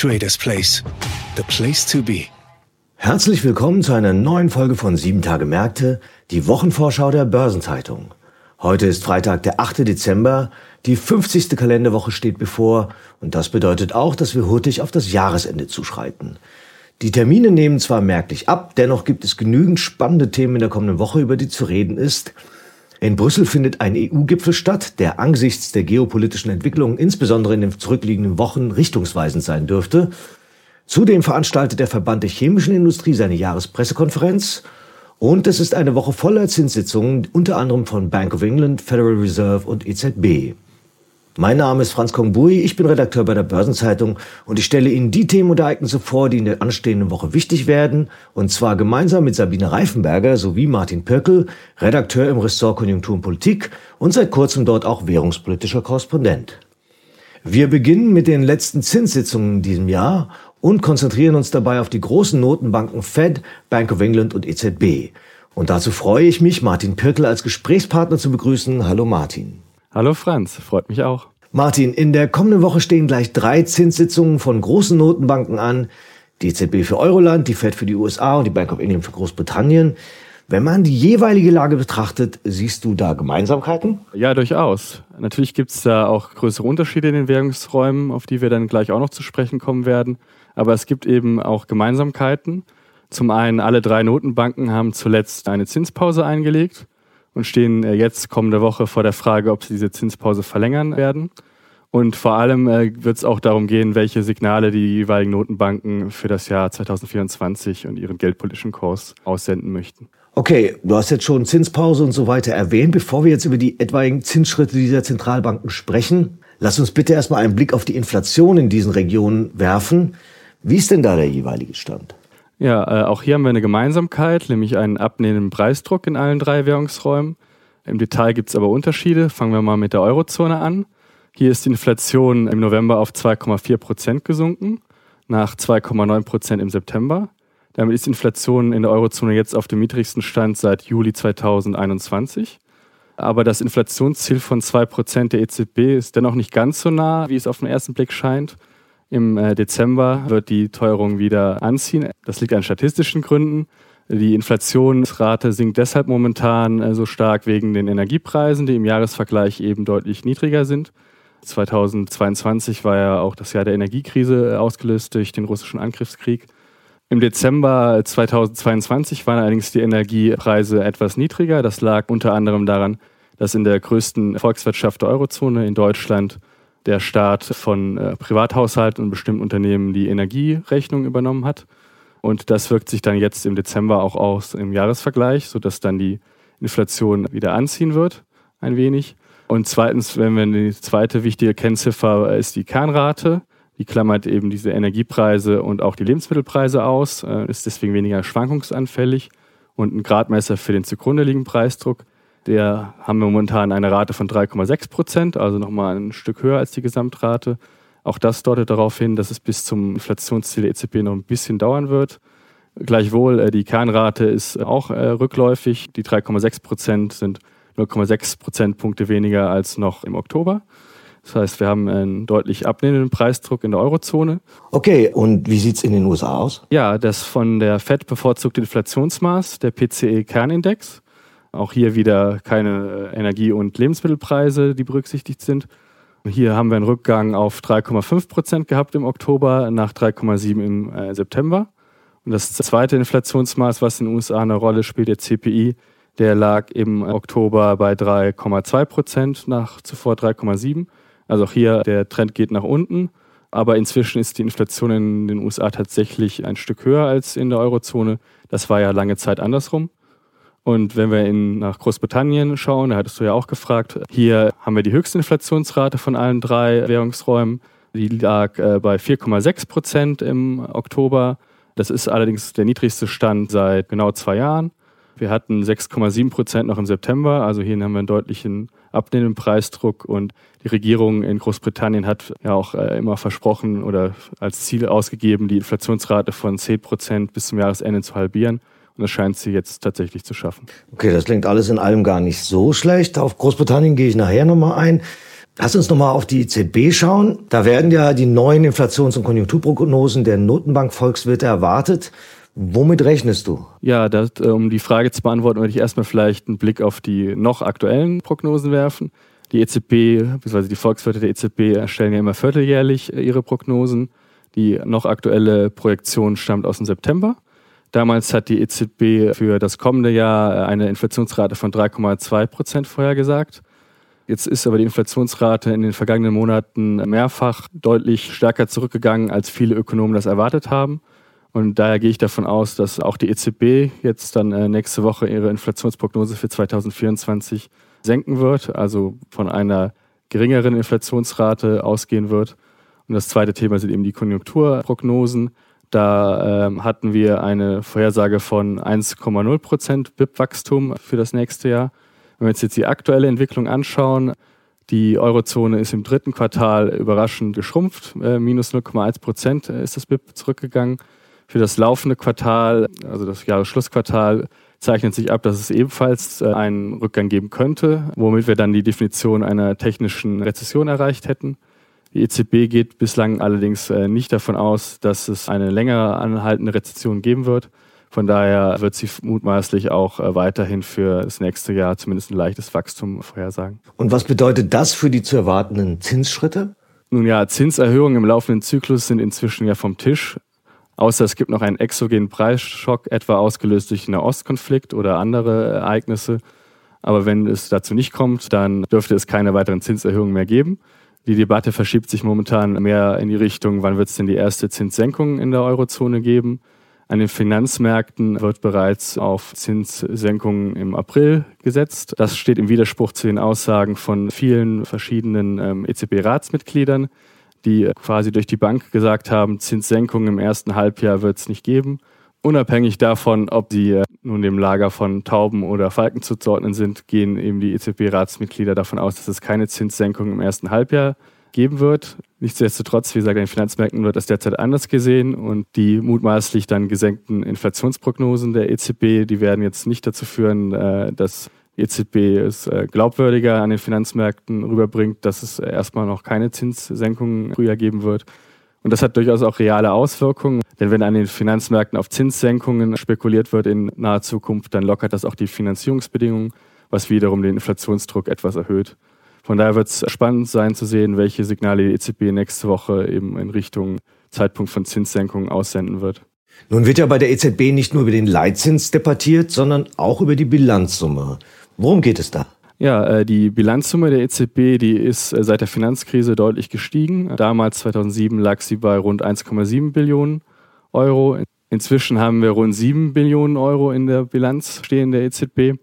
Traders Place. The place to be. Herzlich willkommen zu einer neuen Folge von 7 Tage Märkte, die Wochenvorschau der Börsenzeitung. Heute ist Freitag, der 8. Dezember. Die 50. Kalenderwoche steht bevor und das bedeutet auch, dass wir hurtig auf das Jahresende zuschreiten. Die Termine nehmen zwar merklich ab, dennoch gibt es genügend spannende Themen in der kommenden Woche, über die zu reden ist. In Brüssel findet ein EU-Gipfel statt, der angesichts der geopolitischen Entwicklungen insbesondere in den zurückliegenden Wochen richtungsweisend sein dürfte. Zudem veranstaltet der Verband der chemischen Industrie seine Jahrespressekonferenz und es ist eine Woche voller Zinssitzungen, unter anderem von Bank of England, Federal Reserve und EZB. Mein Name ist Franz Kongbui, ich bin Redakteur bei der Börsenzeitung und ich stelle Ihnen die Themen und Ereignisse vor, die in der anstehenden Woche wichtig werden, und zwar gemeinsam mit Sabine Reifenberger sowie Martin Pirkel, Redakteur im Ressort Konjunktur und Politik und seit kurzem dort auch währungspolitischer Korrespondent. Wir beginnen mit den letzten Zinssitzungen in diesem Jahr und konzentrieren uns dabei auf die großen Notenbanken Fed, Bank of England und EZB. Und dazu freue ich mich, Martin Pirkel als Gesprächspartner zu begrüßen. Hallo Martin. Hallo Franz, freut mich auch. Martin, in der kommenden Woche stehen gleich drei Zinssitzungen von großen Notenbanken an. Die EZB für Euroland, die Fed für die USA und die Bank of England für Großbritannien. Wenn man die jeweilige Lage betrachtet, siehst du da Gemeinsamkeiten? Ja, durchaus. Natürlich gibt es da auch größere Unterschiede in den Währungsräumen, auf die wir dann gleich auch noch zu sprechen kommen werden. Aber es gibt eben auch Gemeinsamkeiten. Zum einen, alle drei Notenbanken haben zuletzt eine Zinspause eingelegt und stehen äh, jetzt kommende Woche vor der Frage, ob sie diese Zinspause verlängern werden. Und vor allem äh, wird es auch darum gehen, welche Signale die jeweiligen Notenbanken für das Jahr 2024 und ihren geldpolitischen Kurs aussenden möchten. Okay, du hast jetzt schon Zinspause und so weiter erwähnt. Bevor wir jetzt über die etwaigen Zinsschritte dieser Zentralbanken sprechen, lass uns bitte erstmal einen Blick auf die Inflation in diesen Regionen werfen. Wie ist denn da der jeweilige Stand? Ja, äh, auch hier haben wir eine Gemeinsamkeit, nämlich einen abnehmenden Preisdruck in allen drei Währungsräumen. Im Detail gibt es aber Unterschiede. Fangen wir mal mit der Eurozone an. Hier ist die Inflation im November auf 2,4 Prozent gesunken, nach 2,9 Prozent im September. Damit ist die Inflation in der Eurozone jetzt auf dem niedrigsten Stand seit Juli 2021. Aber das Inflationsziel von 2 Prozent der EZB ist dennoch nicht ganz so nah, wie es auf den ersten Blick scheint. Im äh, Dezember wird die Teuerung wieder anziehen. Das liegt an statistischen Gründen. Die Inflationsrate sinkt deshalb momentan äh, so stark wegen den Energiepreisen, die im Jahresvergleich eben deutlich niedriger sind. 2022 war ja auch das Jahr der Energiekrise äh, ausgelöst durch den russischen Angriffskrieg. Im Dezember 2022 waren allerdings die Energiepreise etwas niedriger. Das lag unter anderem daran, dass in der größten Volkswirtschaft der Eurozone, in Deutschland, der Staat von äh, Privathaushalten und bestimmten Unternehmen die Energierechnung übernommen hat. Und das wirkt sich dann jetzt im Dezember auch aus im Jahresvergleich, sodass dann die Inflation wieder anziehen wird, ein wenig. Und zweitens, wenn wir die zweite wichtige Kennziffer ist die Kernrate. Die klammert eben diese Energiepreise und auch die Lebensmittelpreise aus, äh, ist deswegen weniger schwankungsanfällig und ein Gradmesser für den zugrunde liegenden Preisdruck. Der haben wir momentan eine Rate von 3,6 Prozent, also nochmal ein Stück höher als die Gesamtrate. Auch das deutet darauf hin, dass es bis zum Inflationsziel der EZB noch ein bisschen dauern wird. Gleichwohl, äh, die Kernrate ist auch äh, rückläufig. Die 3,6 Prozent sind 0,6 Prozentpunkte weniger als noch im Oktober. Das heißt, wir haben einen deutlich abnehmenden Preisdruck in der Eurozone. Okay, und wie sieht es in den USA aus? Ja, das von der FED bevorzugte Inflationsmaß, der PCE-Kernindex, auch hier wieder keine äh, Energie- und Lebensmittelpreise, die berücksichtigt sind. Hier haben wir einen Rückgang auf 3,5 Prozent gehabt im Oktober nach 3,7 im äh, September. Und das zweite Inflationsmaß, was in den USA eine Rolle spielt, der CPI, der lag im Oktober bei 3,2 Prozent nach zuvor 3,7. Also auch hier der Trend geht nach unten. Aber inzwischen ist die Inflation in den USA tatsächlich ein Stück höher als in der Eurozone. Das war ja lange Zeit andersrum. Und wenn wir in, nach Großbritannien schauen, da hattest du ja auch gefragt, hier haben wir die höchste Inflationsrate von allen drei Währungsräumen. Die lag äh, bei 4,6 Prozent im Oktober Das ist allerdings der niedrigste Stand seit genau zwei Jahren. Wir hatten 6,7 Prozent noch im September, also hier haben wir einen deutlichen abnehmenden Preisdruck und die Regierung in Großbritannien hat ja auch äh, immer versprochen oder als Ziel ausgegeben, die Inflationsrate von 10 Prozent bis zum Jahresende zu halbieren. Und das scheint sie jetzt tatsächlich zu schaffen. Okay, das klingt alles in allem gar nicht so schlecht. Auf Großbritannien gehe ich nachher nochmal ein. Lass uns nochmal auf die EZB schauen. Da werden ja die neuen Inflations- und Konjunkturprognosen der Notenbank Volkswirte erwartet. Womit rechnest du? Ja, das, äh, um die Frage zu beantworten, würde ich erstmal vielleicht einen Blick auf die noch aktuellen Prognosen werfen. Die EZB, bzw. die Volkswirte der EZB erstellen ja immer vierteljährlich äh, ihre Prognosen. Die noch aktuelle Projektion stammt aus dem September. Damals hat die EZB für das kommende Jahr äh, eine Inflationsrate von 3,2 Prozent vorhergesagt. Jetzt ist aber die Inflationsrate in den vergangenen Monaten mehrfach deutlich stärker zurückgegangen, als viele Ökonomen das erwartet haben. Und daher gehe ich davon aus, dass auch die EZB jetzt dann äh, nächste Woche ihre Inflationsprognose für 2024 senken wird, also von einer geringeren Inflationsrate ausgehen wird. Und das zweite Thema sind eben die Konjunkturprognosen. Da ähm, hatten wir eine Vorhersage von 1,0 Prozent BIP-Wachstum für das nächste Jahr. Wenn wir uns jetzt die aktuelle Entwicklung anschauen, die Eurozone ist im dritten Quartal überraschend geschrumpft. Äh, minus 0,1 Prozent ist das BIP zurückgegangen. Für das laufende Quartal, also das Jahresschlussquartal, zeichnet sich ab, dass es ebenfalls äh, einen Rückgang geben könnte, womit wir dann die Definition einer technischen Rezession erreicht hätten. Die EZB geht bislang allerdings äh, nicht davon aus, dass es eine längere anhaltende Rezession geben wird. Von daher wird sie mutmaßlich auch äh, weiterhin für das nächste Jahr zumindest ein leichtes Wachstum vorhersagen. Und was bedeutet das für die zu erwartenden Zinsschritte? Nun ja, Zinserhöhungen im laufenden Zyklus sind inzwischen ja vom Tisch. Außer es gibt noch einen exogenen Preisschock, etwa ausgelöst durch einen Ostkonflikt oder andere Ereignisse. Aber wenn es dazu nicht kommt, dann dürfte es keine weiteren Zinserhöhungen mehr geben. Die Debatte verschiebt sich momentan mehr in die Richtung, wann wird es denn die erste Zinssenkung in der Eurozone geben. An den Finanzmärkten wird bereits auf Zinssenkungen im April gesetzt. Das steht im Widerspruch zu den Aussagen von vielen verschiedenen ähm, EZB-Ratsmitgliedern, die quasi durch die Bank gesagt haben, Zinssenkungen im ersten Halbjahr wird es nicht geben. Unabhängig davon, ob sie äh, nun dem Lager von Tauben oder Falken zuzuordnen sind, gehen eben die EZB-Ratsmitglieder davon aus, dass es keine Zinssenkung im ersten Halbjahr geben wird. Nichtsdestotrotz, wie gesagt, an den Finanzmärkten wird das derzeit anders gesehen und die mutmaßlich dann gesenkten Inflationsprognosen der EZB, die werden jetzt nicht dazu führen, äh, dass die EZB es äh, glaubwürdiger an den Finanzmärkten rüberbringt, dass es erstmal noch keine Zinssenkungen früher geben wird. Und das hat durchaus auch reale Auswirkungen, denn wenn an den Finanzmärkten auf Zinssenkungen spekuliert wird in naher Zukunft, dann lockert das auch die Finanzierungsbedingungen, was wiederum den Inflationsdruck etwas erhöht. Von daher wird es spannend sein zu sehen, welche Signale die EZB nächste Woche eben in Richtung Zeitpunkt von Zinssenkungen aussenden wird. Nun wird ja bei der EZB nicht nur über den Leitzins debattiert, sondern auch über die Bilanzsumme. Worum geht es da? Ja, äh, die Bilanzsumme der EZB, die ist äh, seit der Finanzkrise deutlich gestiegen. Damals, 2007, lag sie bei rund 1,7 Billionen Euro. Inzwischen haben wir rund 7 Billionen Euro in der Bilanz stehen der EZB.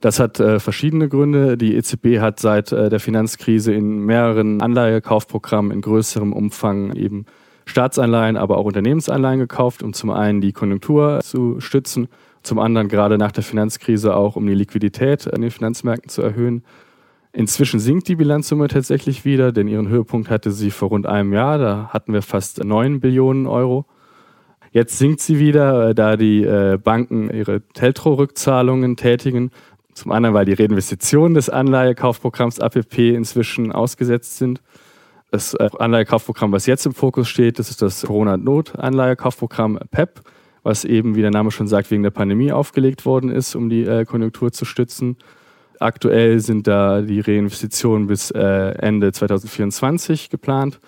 Das hat äh, verschiedene Gründe. Die EZB hat seit der Finanzkrise in mehreren Anleihekaufprogrammen in größerem Umfang eben Staatsanleihen, aber auch Unternehmensanleihen gekauft, um zum einen die Konjunktur zu stützen zum anderen gerade nach der Finanzkrise auch, um die Liquidität an den Finanzmärkten zu erhöhen. Inzwischen sinkt die Bilanzsumme tatsächlich wieder, denn ihren Höhepunkt hatte sie vor rund einem Jahr. Da hatten wir fast 9 Billionen Euro. Jetzt sinkt sie wieder, äh, da die äh, Banken ihre Teltro-Rückzahlungen tätigen. Zum anderen, weil die Reinvestitionen des Anleihekaufprogramms APP inzwischen ausgesetzt sind. Das äh, Anleihekaufprogramm, was jetzt im Fokus steht, das ist das Corona-Not-Anleihekaufprogramm PEP was eben, wie der Name schon sagt, wegen der Pandemie aufgelegt worden ist, um die äh, Konjunktur zu stützen. Aktuell sind da die Reinvestitionen bis äh, Ende 2024 geplant.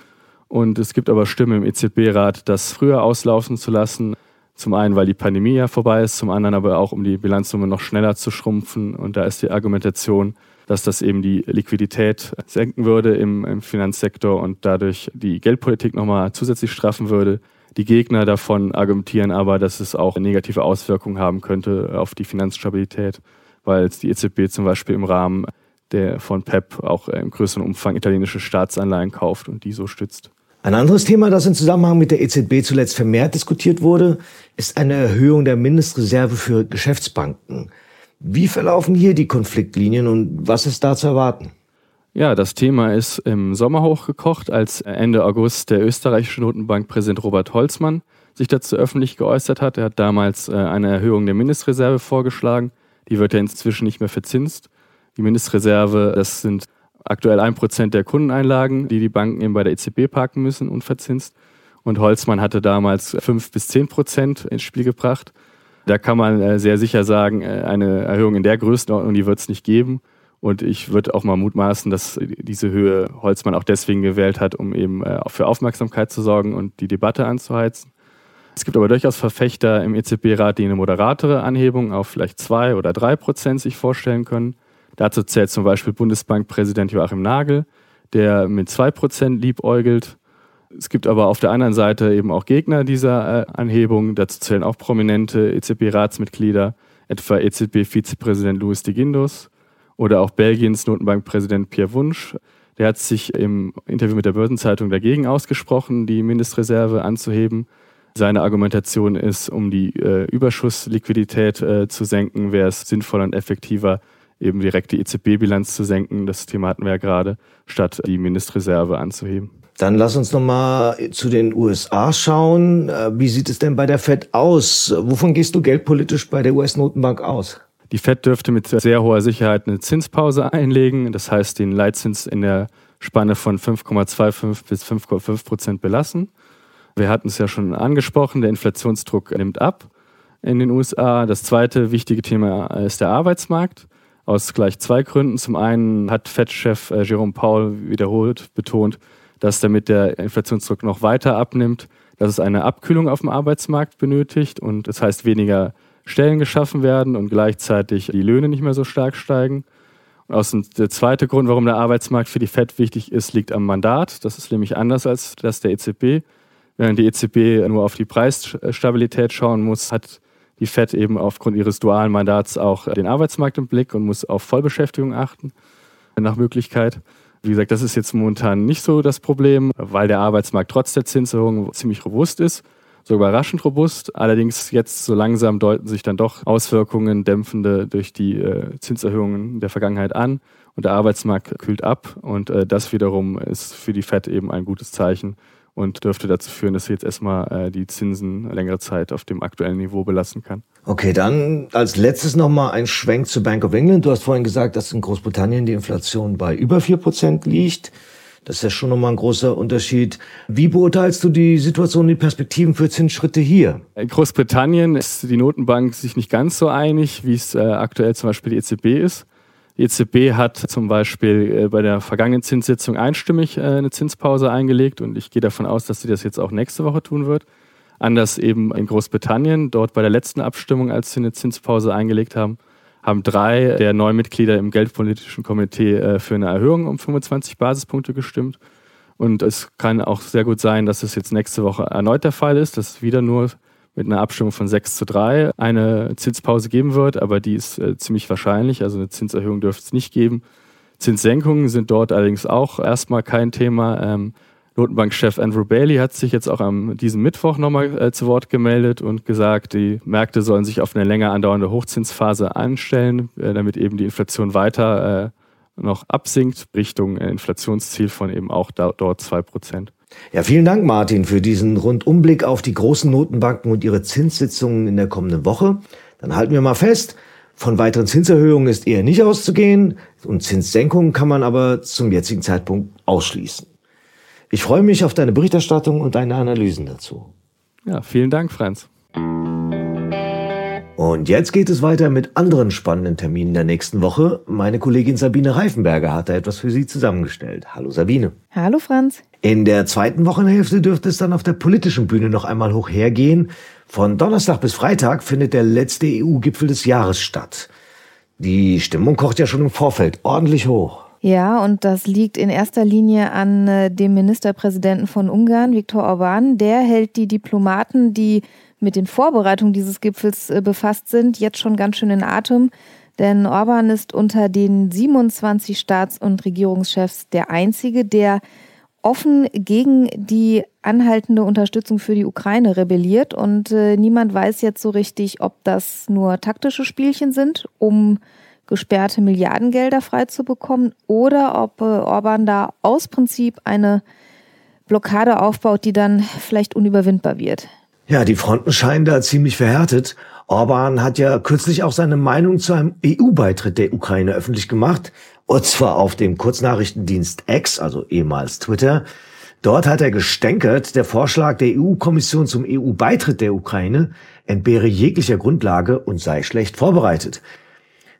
Und es gibt aber Stimmen im EZB-Rat, das früher auslaufen zu lassen. Zum einen, weil die Pandemie ja vorbei ist, zum anderen aber auch, um die Bilanzsumme noch schneller zu schrumpfen. Und da ist die Argumentation, dass das eben die Liquidität senken würde im, im Finanzsektor und dadurch die Geldpolitik nochmal zusätzlich straffen würde. Die Gegner davon argumentieren aber, dass es auch negative Auswirkungen haben könnte auf die Finanzstabilität, weil die EZB zum Beispiel im Rahmen der von PEP auch im größeren Umfang italienische Staatsanleihen kauft und die so stützt. Ein anderes Thema, das im Zusammenhang mit der EZB zuletzt vermehrt diskutiert wurde, ist eine Erhöhung der Mindestreserve für Geschäftsbanken. Wie verlaufen hier die Konfliktlinien und was ist da zu erwarten? Ja, das Thema ist im Sommer hochgekocht, als Ende August der österreichische Notenbankpräsident Robert Holzmann sich dazu öffentlich geäußert hat. Er hat damals äh, eine Erhöhung der Mindestreserve vorgeschlagen. Die wird ja inzwischen nicht mehr verzinst. Die Mindestreserve, das sind aktuell ein Prozent der Kundeneinlagen, die die Banken eben bei der EZB parken müssen, unverzinst. Und Holzmann hatte damals fünf bis zehn Prozent ins Spiel gebracht. Da kann man äh, sehr sicher sagen, äh, eine Erhöhung in der Größenordnung, die wird es nicht geben. Und ich würde auch mal mutmaßen, dass diese Höhe Holzmann auch deswegen gewählt hat, um eben äh, für Aufmerksamkeit zu sorgen und die Debatte anzuheizen. Es gibt aber durchaus Verfechter im EZB-Rat, die eine moderatere Anhebung auf vielleicht zwei oder drei Prozent sich vorstellen können. Dazu zählt zum Beispiel Bundesbankpräsident Joachim Nagel, der mit zwei Prozent liebäugelt. Es gibt aber auf der anderen Seite eben auch Gegner dieser äh, Anhebung. Dazu zählen auch prominente EZB-Ratsmitglieder, etwa EZB-Vizepräsident Luis de Guindos oder auch Belgiens Notenbankpräsident Pierre Wunsch. Der hat sich im Interview mit der Börsenzeitung dagegen ausgesprochen, die Mindestreserve anzuheben. Seine Argumentation ist, um die äh, Überschussliquidität äh, zu senken, wäre es sinnvoller und effektiver, eben direkt die EZB-Bilanz zu senken. Das Thema hatten wir ja gerade, statt die Mindestreserve anzuheben. Dann lass uns nochmal zu den USA schauen. Äh, wie sieht es denn bei der Fed aus? Wovon gehst du geldpolitisch bei der US-Notenbank aus? Die Fed dürfte mit sehr hoher Sicherheit eine Zinspause einlegen, das heißt den Leitzins in der Spanne von 5,25 bis 5,5 Prozent belassen. Wir hatten es ja schon angesprochen, der Inflationsdruck nimmt ab in den USA. Das zweite wichtige Thema ist der Arbeitsmarkt. Aus gleich zwei Gründen. Zum einen hat Fed-Chef äh, Jerome Powell wiederholt betont, dass damit der Inflationsdruck noch weiter abnimmt, dass es eine Abkühlung auf dem Arbeitsmarkt benötigt und das heißt weniger Stellen geschaffen werden und gleichzeitig die Löhne nicht mehr so stark steigen. Und der zweite Grund, warum der Arbeitsmarkt für die FED wichtig ist, liegt am Mandat. Das ist nämlich anders als das der EZB. Während die EZB nur auf die Preisstabilität schauen muss, hat die FED eben aufgrund ihres dualen Mandats auch den Arbeitsmarkt im Blick und muss auf Vollbeschäftigung achten, nach Möglichkeit. Wie gesagt, das ist jetzt momentan nicht so das Problem, weil der Arbeitsmarkt trotz der Zinserhöhung ziemlich robust ist so überraschend robust. Allerdings jetzt so langsam deuten sich dann doch Auswirkungen dämpfende durch die äh, Zinserhöhungen der Vergangenheit an und der Arbeitsmarkt kühlt ab und äh, das wiederum ist für die Fed eben ein gutes Zeichen und dürfte dazu führen, dass sie jetzt erstmal äh, die Zinsen längere Zeit auf dem aktuellen Niveau belassen kann. Okay, dann als letztes nochmal ein Schwenk zu Bank of England. Du hast vorhin gesagt, dass in Großbritannien die Inflation bei über 4% liegt. Das ist ja schon nochmal ein großer Unterschied. Wie beurteilst du die Situation, die Perspektiven für Zinsschritte hier? In Großbritannien ist die Notenbank sich nicht ganz so einig, wie es äh, aktuell zum Beispiel die EZB ist. Die EZB hat zum Beispiel äh, bei der vergangenen Zinssitzung einstimmig äh, eine Zinspause eingelegt und ich gehe davon aus, dass sie das jetzt auch nächste Woche tun wird. Anders eben in Großbritannien, dort bei der letzten Abstimmung, als sie eine Zinspause eingelegt haben, haben drei der neun Mitglieder im Geldpolitischen Komitee äh, für eine Erhöhung um 25 Basispunkte gestimmt. Und es kann auch sehr gut sein, dass es jetzt nächste Woche erneut der Fall ist, dass es wieder nur mit einer Abstimmung von 6 zu 3 eine Zinspause geben wird, aber die ist äh, ziemlich wahrscheinlich. Also eine Zinserhöhung dürfte es nicht geben. Zinssenkungen sind dort allerdings auch erstmal kein Thema. Notenbankchef Andrew Bailey hat sich jetzt auch am diesem Mittwoch nochmal äh, zu Wort gemeldet und gesagt, die Märkte sollen sich auf eine länger andauernde Hochzinsphase einstellen, äh, damit eben die Inflation weiter äh, noch absinkt, Richtung äh, Inflationsziel von eben auch da, dort 2%. Ja, vielen Dank, Martin, für diesen Rundumblick auf die großen Notenbanken und ihre Zinssitzungen in der kommenden Woche. Dann halten wir mal fest, von weiteren Zinserhöhungen ist eher nicht auszugehen und Zinssenkungen kann man aber zum jetzigen Zeitpunkt ausschließen. Ich freue mich auf deine Berichterstattung und deine Analysen dazu. Ja, vielen Dank, Franz. Und jetzt geht es weiter mit anderen spannenden Terminen der nächsten Woche. Meine Kollegin Sabine Reifenberger hat da etwas für Sie zusammengestellt. Hallo Sabine. Hallo Franz. In der zweiten Wochenhälfte dürfte es dann auf der politischen Bühne noch einmal hoch hergehen. Von Donnerstag bis Freitag findet der letzte EU-Gipfel des Jahres statt. Die Stimmung kocht ja schon im Vorfeld ordentlich hoch. Ja, und das liegt in erster Linie an äh, dem Ministerpräsidenten von Ungarn, Viktor Orban. Der hält die Diplomaten, die mit den Vorbereitungen dieses Gipfels äh, befasst sind, jetzt schon ganz schön in Atem. Denn Orban ist unter den 27 Staats- und Regierungschefs der einzige, der offen gegen die anhaltende Unterstützung für die Ukraine rebelliert und äh, niemand weiß jetzt so richtig, ob das nur taktische Spielchen sind, um gesperrte Milliardengelder freizubekommen oder ob äh, Orban da aus Prinzip eine Blockade aufbaut, die dann vielleicht unüberwindbar wird. Ja, die Fronten scheinen da ziemlich verhärtet. Orban hat ja kürzlich auch seine Meinung zu einem EU-Beitritt der Ukraine öffentlich gemacht. Und zwar auf dem Kurznachrichtendienst X, also ehemals Twitter. Dort hat er gestänkert, der Vorschlag der EU-Kommission zum EU-Beitritt der Ukraine entbehre jeglicher Grundlage und sei schlecht vorbereitet.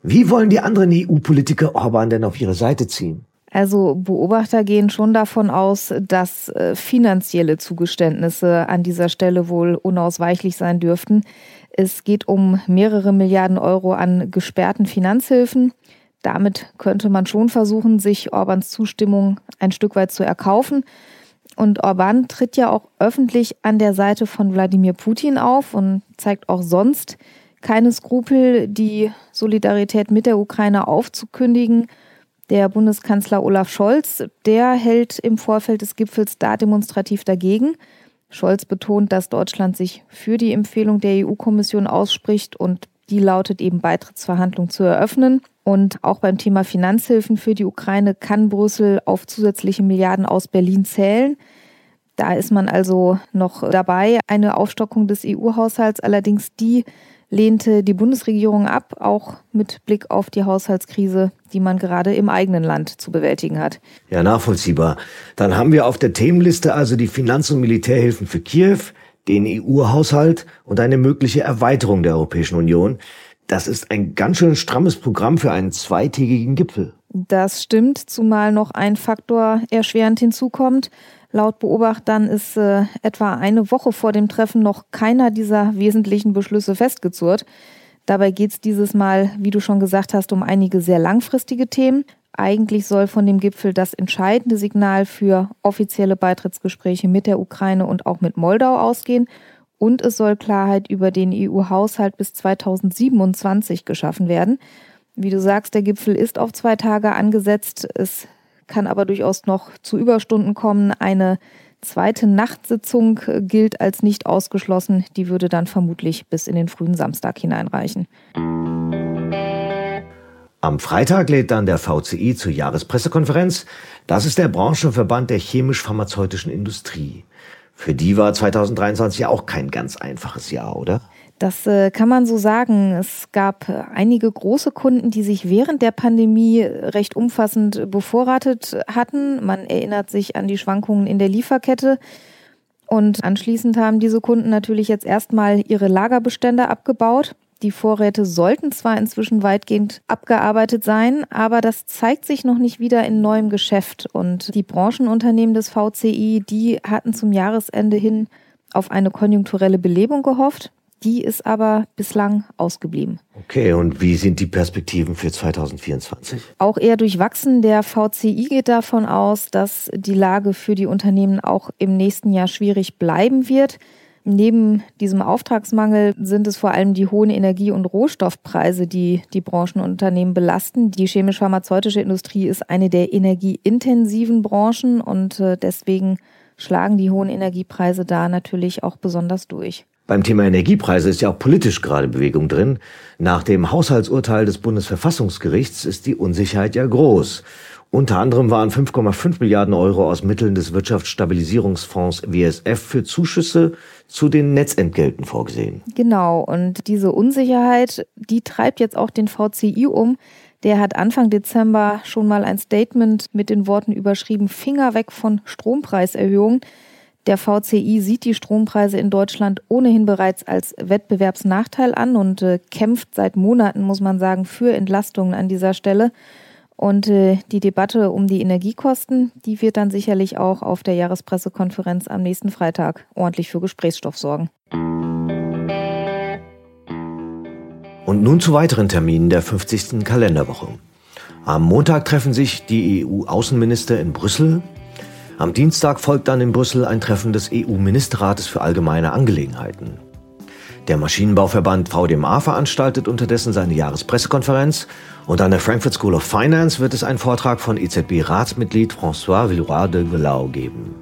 Wie wollen die anderen EU-Politiker Orban denn auf ihre Seite ziehen? Also Beobachter gehen schon davon aus, dass äh, finanzielle Zugeständnisse an dieser Stelle wohl unausweichlich sein dürften. Es geht um mehrere Milliarden Euro an gesperrten Finanzhilfen. Damit könnte man schon versuchen, sich Orbans Zustimmung ein Stück weit zu erkaufen. Und Orban tritt ja auch öffentlich an der Seite von Wladimir Putin auf und zeigt auch sonst keine Skrupel, die Solidarität mit der Ukraine aufzukündigen. Der Bundeskanzler Olaf Scholz, der hält im Vorfeld des Gipfels da demonstrativ dagegen. Scholz betont, dass Deutschland sich für die Empfehlung der EU-Kommission ausspricht und die lautet eben Beitrittsverhandlungen zu eröffnen. Und auch beim Thema Finanzhilfen für die Ukraine kann Brüssel auf zusätzliche Milliarden aus Berlin zählen. Da ist man also noch dabei. Eine Aufstockung des EU-Haushalts allerdings die lehnte die Bundesregierung ab, auch mit Blick auf die Haushaltskrise, die man gerade im eigenen Land zu bewältigen hat. Ja, nachvollziehbar. Dann haben wir auf der Themenliste also die Finanz- und Militärhilfen für Kiew, den EU-Haushalt und eine mögliche Erweiterung der Europäischen Union. Das ist ein ganz schön strammes Programm für einen zweitägigen Gipfel. Das stimmt, zumal noch ein Faktor erschwerend hinzukommt. Laut Beobachtern ist äh, etwa eine Woche vor dem Treffen noch keiner dieser wesentlichen Beschlüsse festgezurrt. Dabei geht es dieses Mal, wie du schon gesagt hast, um einige sehr langfristige Themen. Eigentlich soll von dem Gipfel das entscheidende Signal für offizielle Beitrittsgespräche mit der Ukraine und auch mit Moldau ausgehen. Und es soll Klarheit über den EU-Haushalt bis 2027 geschaffen werden. Wie du sagst, der Gipfel ist auf zwei Tage angesetzt. Es kann aber durchaus noch zu Überstunden kommen. Eine zweite Nachtsitzung gilt als nicht ausgeschlossen. Die würde dann vermutlich bis in den frühen Samstag hineinreichen. Am Freitag lädt dann der VCI zur Jahrespressekonferenz. Das ist der Branchenverband der chemisch-pharmazeutischen Industrie. Für die war 2023 ja auch kein ganz einfaches Jahr, oder? Das äh, kann man so sagen. Es gab äh, einige große Kunden, die sich während der Pandemie recht umfassend bevorratet hatten. Man erinnert sich an die Schwankungen in der Lieferkette. Und anschließend haben diese Kunden natürlich jetzt erstmal ihre Lagerbestände abgebaut. Die Vorräte sollten zwar inzwischen weitgehend abgearbeitet sein, aber das zeigt sich noch nicht wieder in neuem Geschäft. Und die Branchenunternehmen des VCI, die hatten zum Jahresende hin auf eine konjunkturelle Belebung gehofft. Die ist aber bislang ausgeblieben. Okay, und wie sind die Perspektiven für 2024? Auch eher durchwachsen. Der VCI geht davon aus, dass die Lage für die Unternehmen auch im nächsten Jahr schwierig bleiben wird. Neben diesem Auftragsmangel sind es vor allem die hohen Energie- und Rohstoffpreise, die die Branchenunternehmen belasten. Die chemisch-pharmazeutische Industrie ist eine der energieintensiven Branchen und äh, deswegen schlagen die hohen Energiepreise da natürlich auch besonders durch. Beim Thema Energiepreise ist ja auch politisch gerade Bewegung drin. Nach dem Haushaltsurteil des Bundesverfassungsgerichts ist die Unsicherheit ja groß. Unter anderem waren 5,5 Milliarden Euro aus Mitteln des Wirtschaftsstabilisierungsfonds WSF für Zuschüsse zu den Netzentgelten vorgesehen. Genau, und diese Unsicherheit, die treibt jetzt auch den VCI um. Der hat Anfang Dezember schon mal ein Statement mit den Worten überschrieben, Finger weg von Strompreiserhöhungen. Der VCI sieht die Strompreise in Deutschland ohnehin bereits als Wettbewerbsnachteil an und äh, kämpft seit Monaten, muss man sagen, für Entlastungen an dieser Stelle. Und äh, die Debatte um die Energiekosten, die wird dann sicherlich auch auf der Jahrespressekonferenz am nächsten Freitag ordentlich für Gesprächsstoff sorgen. Und nun zu weiteren Terminen der 50. Kalenderwoche. Am Montag treffen sich die EU-Außenminister in Brüssel am Dienstag folgt dann in Brüssel ein Treffen des EU-Ministerrates für allgemeine Angelegenheiten. Der Maschinenbauverband VDMA veranstaltet unterdessen seine Jahrespressekonferenz und an der Frankfurt School of Finance wird es einen Vortrag von EZB-Ratsmitglied François Villeroy de Velau geben.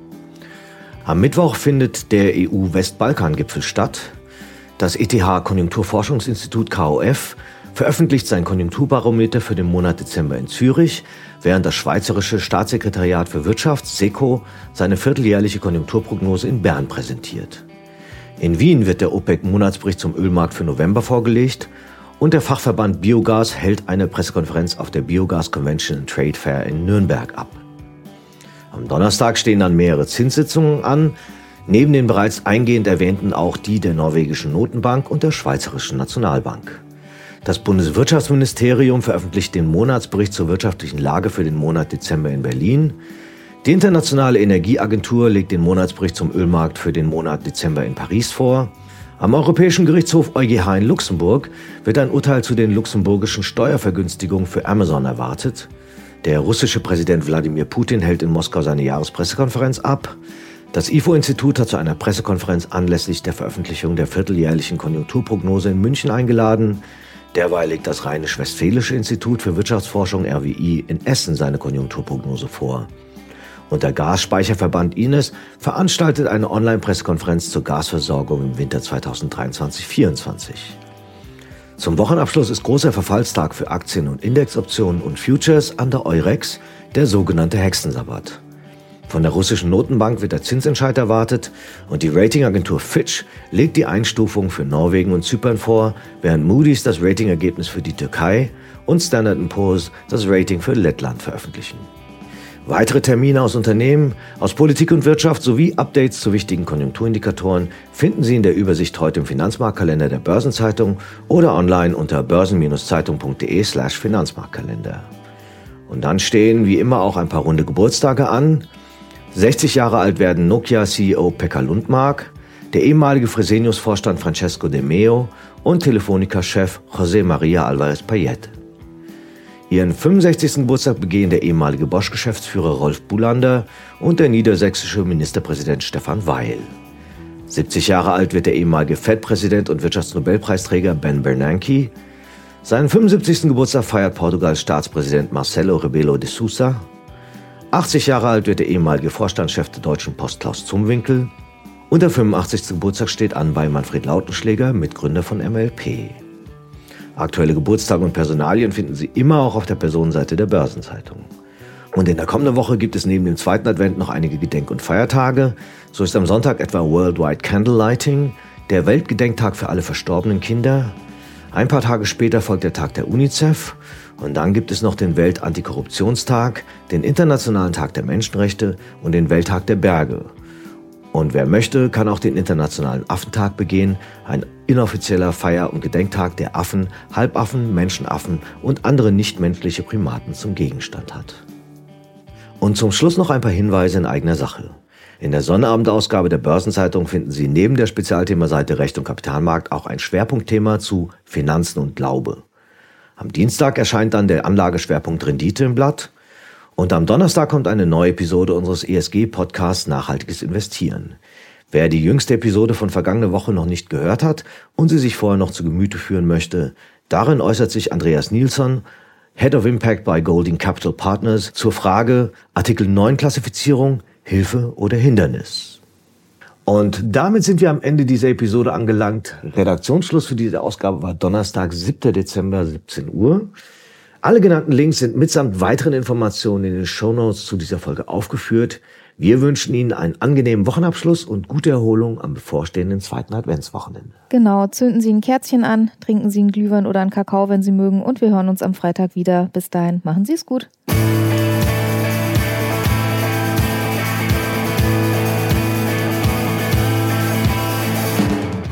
Am Mittwoch findet der EU-Westbalkan-Gipfel statt. Das ETH-Konjunkturforschungsinstitut KOF veröffentlicht sein Konjunkturbarometer für den Monat Dezember in Zürich, während das Schweizerische Staatssekretariat für Wirtschaft SECO seine vierteljährliche Konjunkturprognose in Bern präsentiert. In Wien wird der OPEC-Monatsbericht zum Ölmarkt für November vorgelegt und der Fachverband Biogas hält eine Pressekonferenz auf der Biogas Convention and Trade Fair in Nürnberg ab. Am Donnerstag stehen dann mehrere Zinssitzungen an, neben den bereits eingehend erwähnten auch die der norwegischen Notenbank und der Schweizerischen Nationalbank. Das Bundeswirtschaftsministerium veröffentlicht den Monatsbericht zur wirtschaftlichen Lage für den Monat Dezember in Berlin. Die Internationale Energieagentur legt den Monatsbericht zum Ölmarkt für den Monat Dezember in Paris vor. Am Europäischen Gerichtshof EuGH in Luxemburg wird ein Urteil zu den luxemburgischen Steuervergünstigungen für Amazon erwartet. Der russische Präsident Wladimir Putin hält in Moskau seine Jahrespressekonferenz ab. Das IFO-Institut hat zu einer Pressekonferenz anlässlich der Veröffentlichung der vierteljährlichen Konjunkturprognose in München eingeladen. Derweil legt das Rheinisch-Westfälische Institut für Wirtschaftsforschung RWI in Essen seine Konjunkturprognose vor. Und der Gasspeicherverband Ines veranstaltet eine Online-Pressekonferenz zur Gasversorgung im Winter 2023-24. Zum Wochenabschluss ist großer Verfallstag für Aktien und Indexoptionen und Futures an der Eurex, der sogenannte Hexensabbat. Von der russischen Notenbank wird der Zinsentscheid erwartet und die Ratingagentur Fitch legt die Einstufung für Norwegen und Zypern vor, während Moody's das Ratingergebnis für die Türkei und Standard Poor's das Rating für Lettland veröffentlichen. Weitere Termine aus Unternehmen, aus Politik und Wirtschaft sowie Updates zu wichtigen Konjunkturindikatoren finden Sie in der Übersicht heute im Finanzmarktkalender der Börsenzeitung oder online unter börsen-zeitung.de/slash Finanzmarktkalender. Und dann stehen wie immer auch ein paar runde Geburtstage an. 60 Jahre alt werden Nokia-CEO Pekka Lundmark, der ehemalige Fresenius-Vorstand Francesco De Meo und Telefonica-Chef José María Álvarez Payet. Ihren 65. Geburtstag begehen der ehemalige Bosch-Geschäftsführer Rolf Bulander und der niedersächsische Ministerpräsident Stefan Weil. 70 Jahre alt wird der ehemalige FED-Präsident und Wirtschaftsnobelpreisträger Ben Bernanke. Seinen 75. Geburtstag feiert Portugals Staatspräsident Marcelo Rebelo de Sousa 80 Jahre alt wird der ehemalige Vorstandschef der Deutschen Post Klaus Zumwinkel. Und der 85. Geburtstag steht an bei Manfred Lautenschläger, Mitgründer von MLP. Aktuelle Geburtstage und Personalien finden Sie immer auch auf der Personenseite der Börsenzeitung. Und in der kommenden Woche gibt es neben dem zweiten Advent noch einige Gedenk- und Feiertage. So ist am Sonntag etwa Worldwide Candlelighting, der Weltgedenktag für alle verstorbenen Kinder. Ein paar Tage später folgt der Tag der UNICEF und dann gibt es noch den Weltantikorruptionstag, den Internationalen Tag der Menschenrechte und den Welttag der Berge. Und wer möchte, kann auch den Internationalen Affentag begehen, ein inoffizieller Feier- und Gedenktag, der Affen, Halbaffen, Menschenaffen und andere nichtmenschliche Primaten zum Gegenstand hat. Und zum Schluss noch ein paar Hinweise in eigener Sache. In der Sonnabendausgabe der Börsenzeitung finden Sie neben der Spezialthemaseite Recht und Kapitalmarkt auch ein Schwerpunktthema zu Finanzen und Glaube. Am Dienstag erscheint dann der Anlageschwerpunkt Rendite im Blatt. Und am Donnerstag kommt eine neue Episode unseres ESG-Podcasts Nachhaltiges Investieren. Wer die jüngste Episode von vergangener Woche noch nicht gehört hat und sie sich vorher noch zu Gemüte führen möchte, darin äußert sich Andreas Nilsson, Head of Impact bei Golding Capital Partners, zur Frage Artikel 9 Klassifizierung, Hilfe oder Hindernis. Und damit sind wir am Ende dieser Episode angelangt. Redaktionsschluss für diese Ausgabe war Donnerstag, 7. Dezember, 17 Uhr. Alle genannten Links sind mitsamt weiteren Informationen in den Shownotes zu dieser Folge aufgeführt. Wir wünschen Ihnen einen angenehmen Wochenabschluss und gute Erholung am bevorstehenden zweiten Adventswochenende. Genau, zünden Sie ein Kerzchen an, trinken Sie einen Glühwein oder einen Kakao, wenn Sie mögen, und wir hören uns am Freitag wieder. Bis dahin, machen Sie es gut.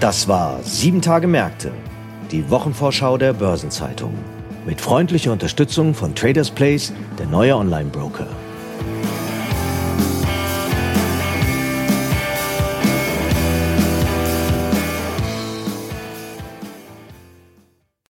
Das war Sieben Tage Märkte, die Wochenvorschau der Börsenzeitung. Mit freundlicher Unterstützung von Traders Place, der neue Online-Broker.